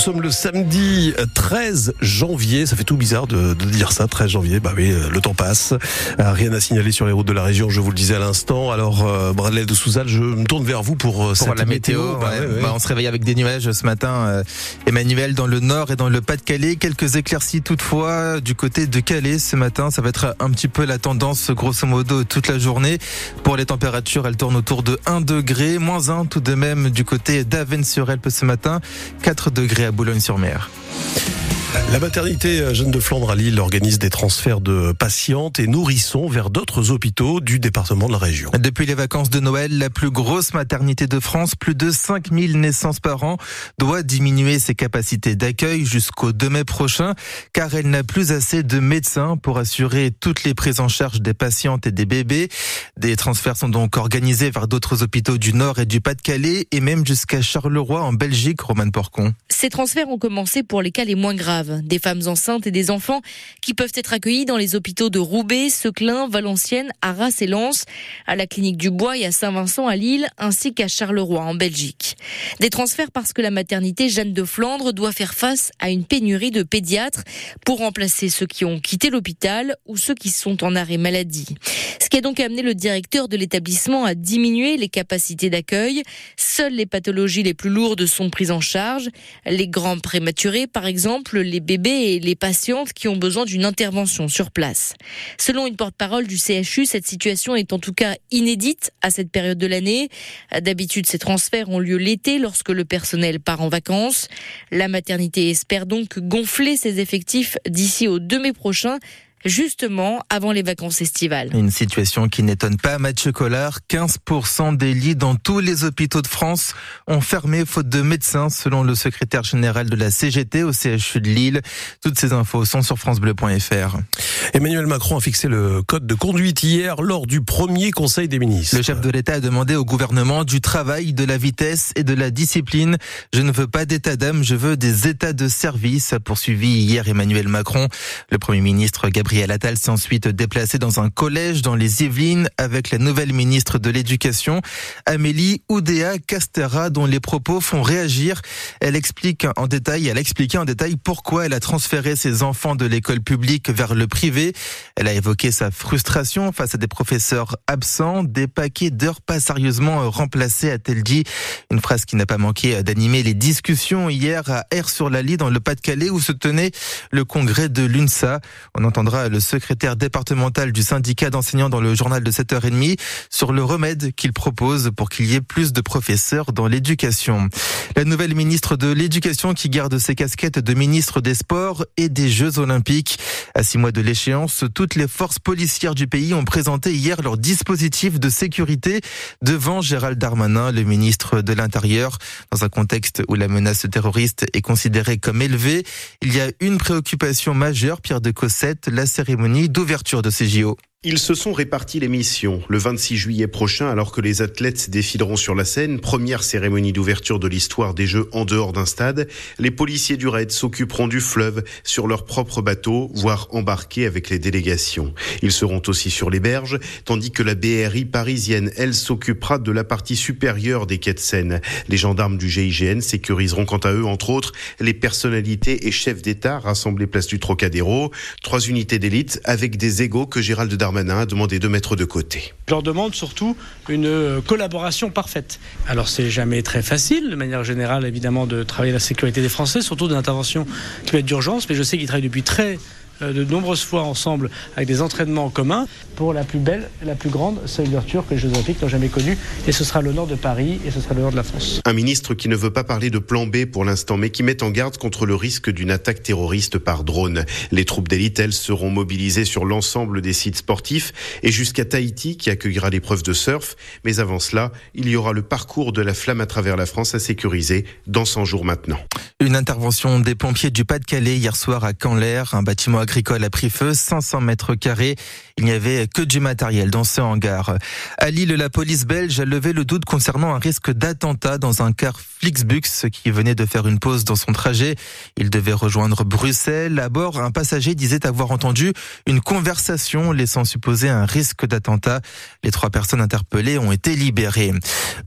sommes le samedi 13 janvier. Ça fait tout bizarre de, dire ça, 13 janvier. Bah oui, euh, le temps passe. Euh, rien à signaler sur les routes de la région, je vous le disais à l'instant. Alors, euh, Bradley de Souzal, je me tourne vers vous pour, pour cette la météo. Bah bah, on se réveille avec des nuages ce matin. Emmanuel, dans le nord et dans le Pas-de-Calais. Quelques éclaircies toutefois du côté de Calais ce matin. Ça va être un petit peu la tendance, grosso modo, toute la journée. Pour les températures, elles tournent autour de 1 degré, moins 1 tout de même du côté d'Avennes-sur-Elpe ce matin. 4 degrés Boulogne-sur-Mer. La maternité Jeanne de Flandre à Lille organise des transferts de patientes et nourrissons vers d'autres hôpitaux du département de la région. Depuis les vacances de Noël, la plus grosse maternité de France, plus de 5000 naissances par an, doit diminuer ses capacités d'accueil jusqu'au 2 mai prochain, car elle n'a plus assez de médecins pour assurer toutes les prises en charge des patientes et des bébés. Des transferts sont donc organisés vers d'autres hôpitaux du Nord et du Pas-de-Calais et même jusqu'à Charleroi en Belgique, Roman Porcon. Ces transferts ont commencé pour les cas les moins graves des femmes enceintes et des enfants qui peuvent être accueillis dans les hôpitaux de Roubaix, Seclin, Valenciennes, Arras et Lens, à la clinique du Bois et à Saint-Vincent à Lille, ainsi qu'à Charleroi en Belgique. Des transferts parce que la maternité Jeanne de Flandre doit faire face à une pénurie de pédiatres pour remplacer ceux qui ont quitté l'hôpital ou ceux qui sont en arrêt maladie. Ce qui a donc amené le directeur de l'établissement à diminuer les capacités d'accueil. Seules les pathologies les plus lourdes sont prises en charge. Les grands prématurés, par exemple, les bébés et les patientes qui ont besoin d'une intervention sur place. Selon une porte-parole du CHU, cette situation est en tout cas inédite à cette période de l'année. D'habitude, ces transferts ont lieu l'été lorsque le personnel part en vacances. La maternité espère donc gonfler ses effectifs d'ici au 2 mai prochain justement avant les vacances estivales. Une situation qui n'étonne pas Mathieu Collard. 15% des lits dans tous les hôpitaux de France ont fermé faute de médecins, selon le secrétaire général de la CGT au CHU de Lille. Toutes ces infos sont sur francebleu.fr. Emmanuel Macron a fixé le code de conduite hier lors du premier Conseil des ministres. Le chef de l'État a demandé au gouvernement du travail, de la vitesse et de la discipline. Je ne veux pas d'état d'âme, je veux des états de service, a poursuivi hier Emmanuel Macron. Le Premier ministre Gabriel Attal s'est ensuite déplacé dans un collège dans les Yvelines avec la nouvelle ministre de l'Éducation, Amélie Oudéa Castera, dont les propos font réagir. Elle explique en détail, elle a expliqué en détail pourquoi elle a transféré ses enfants de l'école publique vers le privé. Elle a évoqué sa frustration face à des professeurs absents, des paquets d'heures pas sérieusement remplacés, a-t-elle dit. Une phrase qui n'a pas manqué d'animer les discussions hier à Air-sur-la-Lie dans le Pas-de-Calais où se tenait le congrès de l'UNSA. On entendra le secrétaire départemental du syndicat d'enseignants dans le journal de 7h30 sur le remède qu'il propose pour qu'il y ait plus de professeurs dans l'éducation. La nouvelle ministre de l'Éducation qui garde ses casquettes de ministre des Sports et des Jeux Olympiques. À six mois de l'échéance, toutes les forces policières du pays ont présenté hier leur dispositif de sécurité devant Gérald Darmanin, le ministre de l'Intérieur. Dans un contexte où la menace terroriste est considérée comme élevée, il y a une préoccupation majeure, Pierre de Cossette, la cérémonie d'ouverture de ces JO. Ils se sont répartis les missions. Le 26 juillet prochain, alors que les athlètes défileront sur la scène, première cérémonie d'ouverture de l'histoire des Jeux en dehors d'un stade, les policiers du raid s'occuperont du fleuve sur leur propre bateau, voire embarqués avec les délégations. Ils seront aussi sur les berges, tandis que la BRI parisienne, elle, s'occupera de la partie supérieure des quais de Seine. Les gendarmes du GIGN sécuriseront quant à eux, entre autres, les personnalités et chefs d'État rassemblés place du Trocadéro. Trois unités d'élite avec des égaux que Gérald Darmanin Darmanin a demandé de mettre de côté. Je leur demande surtout une euh, collaboration parfaite. Alors c'est jamais très facile, de manière générale évidemment, de travailler la sécurité des Français, surtout d'intervention qui peut être d'urgence, mais je sais qu'ils travaillent depuis très de nombreuses fois ensemble avec des entraînements en commun pour la plus belle, la plus grande ouverture que les Jeux Olympiques n'ont jamais connue. Et ce sera l'honneur de Paris et ce sera l'honneur de la France. Un ministre qui ne veut pas parler de plan B pour l'instant, mais qui met en garde contre le risque d'une attaque terroriste par drone. Les troupes d'élite, elles, seront mobilisées sur l'ensemble des sites sportifs et jusqu'à Tahiti qui accueillera l'épreuve de surf. Mais avant cela, il y aura le parcours de la flamme à travers la France à sécuriser dans 100 jours maintenant. Une intervention des pompiers du Pas-de-Calais hier soir à Canler. Un bâtiment agricole a pris feu, 500 mètres carrés. Il n'y avait que du matériel dans ce hangar. À Lille, la police belge a levé le doute concernant un risque d'attentat dans un car Flixbus qui venait de faire une pause dans son trajet. Il devait rejoindre Bruxelles. À bord, un passager disait avoir entendu une conversation laissant supposer un risque d'attentat. Les trois personnes interpellées ont été libérées.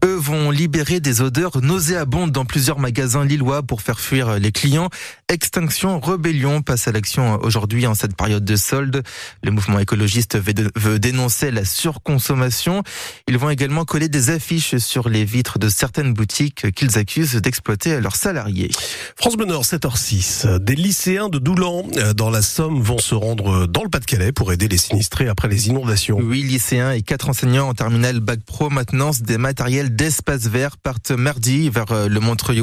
Eux vont libérer des odeurs nauséabondes dans plusieurs magasins lillois pour faire fuir les clients. Extinction Rebellion passe à l'action aujourd'hui en cette période de solde. Le mouvement écologiste veut dénoncer la surconsommation. Ils vont également coller des affiches sur les vitres de certaines boutiques qu'ils accusent d'exploiter leurs salariés. France Bleu Nord, 7h06. Des lycéens de Doulan euh, dans la Somme vont se rendre dans le Pas-de-Calais pour aider les sinistrés après les inondations. Huit lycéens et quatre enseignants en terminale Bac Pro maintenance des matériels d'espace vert partent mardi vers euh, le Montreuil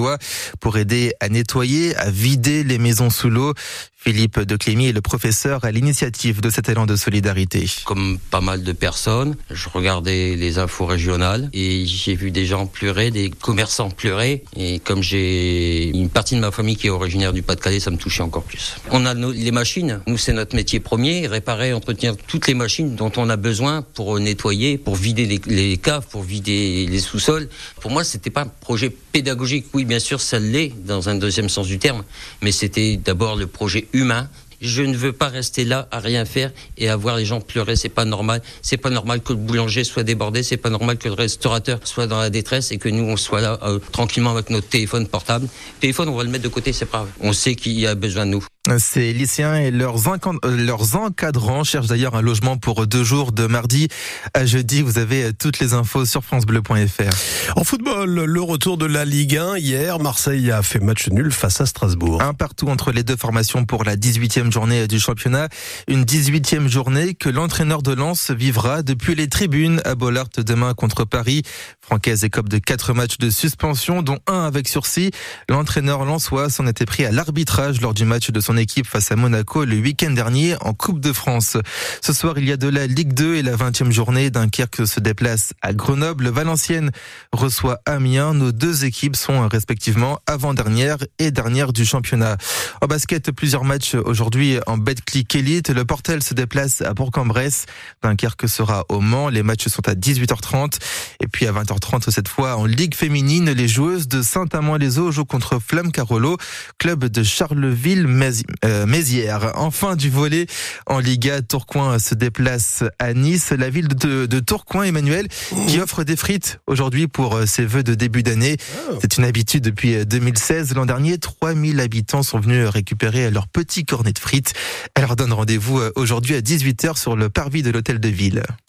pour aider à nettoyer, à vider les maisons sous l'eau. Philippe de Clémy est le professeur à l'initiative de cet élan de solidarité. Comme pas mal de personnes, je regardais les infos régionales et j'ai vu des gens pleurer, des commerçants pleurer. Et comme j'ai une partie de ma famille qui est originaire du Pas-de-Calais, ça me touchait encore plus. On a les machines. Nous, c'est notre métier premier, réparer, entretenir toutes les machines dont on a besoin pour nettoyer, pour vider les, les caves, pour vider les sous-sols. Pour moi, c'était pas un projet pédagogique. Oui, bien sûr, ça l'est dans un deuxième sens du terme, mais c'était d'abord le projet humain. Je ne veux pas rester là à rien faire et à voir les gens pleurer. C'est pas normal. C'est pas normal que le boulanger soit débordé. C'est pas normal que le restaurateur soit dans la détresse et que nous on soit là euh, tranquillement avec notre téléphone portable. téléphone, on va le mettre de côté, c'est pas grave. On sait qu'il y a besoin de nous. Ces lycéens et leurs, euh, leurs encadrants cherchent d'ailleurs un logement pour deux jours de mardi à jeudi. Vous avez toutes les infos sur francebleu.fr. En football, le retour de la Ligue 1. Hier, Marseille a fait match nul face à Strasbourg. Un partout entre les deux formations pour la 18e journée du championnat. Une 18e journée que l'entraîneur de Lens vivra depuis les tribunes à Bollard demain contre Paris. Francaise écope de quatre matchs de suspension, dont un avec sursis. L'entraîneur lensois s'en était pris à l'arbitrage lors du match de son équipe face à Monaco le week-end dernier en Coupe de France. Ce soir, il y a de la Ligue 2 et la 20e journée. Dunkerque se déplace à Grenoble. Valenciennes reçoit Amiens. Nos deux équipes sont respectivement avant-dernière et dernière du championnat. En basket, plusieurs matchs aujourd'hui en Betclic Elite. Le Portel se déplace à Bourg-en-Bresse. Dunkerque sera au Mans. Les matchs sont à 18h30. Et puis à 20h30 cette fois en Ligue féminine, les joueuses de Saint-Amand-les-Eaux jouent contre Flamme Carolo, club de Charleville-Mézières. Euh, Mézières. Enfin du volet en Liga, Tourcoing se déplace à Nice. La ville de, Tourcoing, Emmanuel, qui offre des frites aujourd'hui pour euh, ses vœux de début d'année. Oh. C'est une habitude depuis 2016. Euh, L'an dernier, 3000 habitants sont venus récupérer leur petit cornet de frites. Elle leur donne rendez-vous aujourd'hui à 18h sur le parvis de l'hôtel de ville.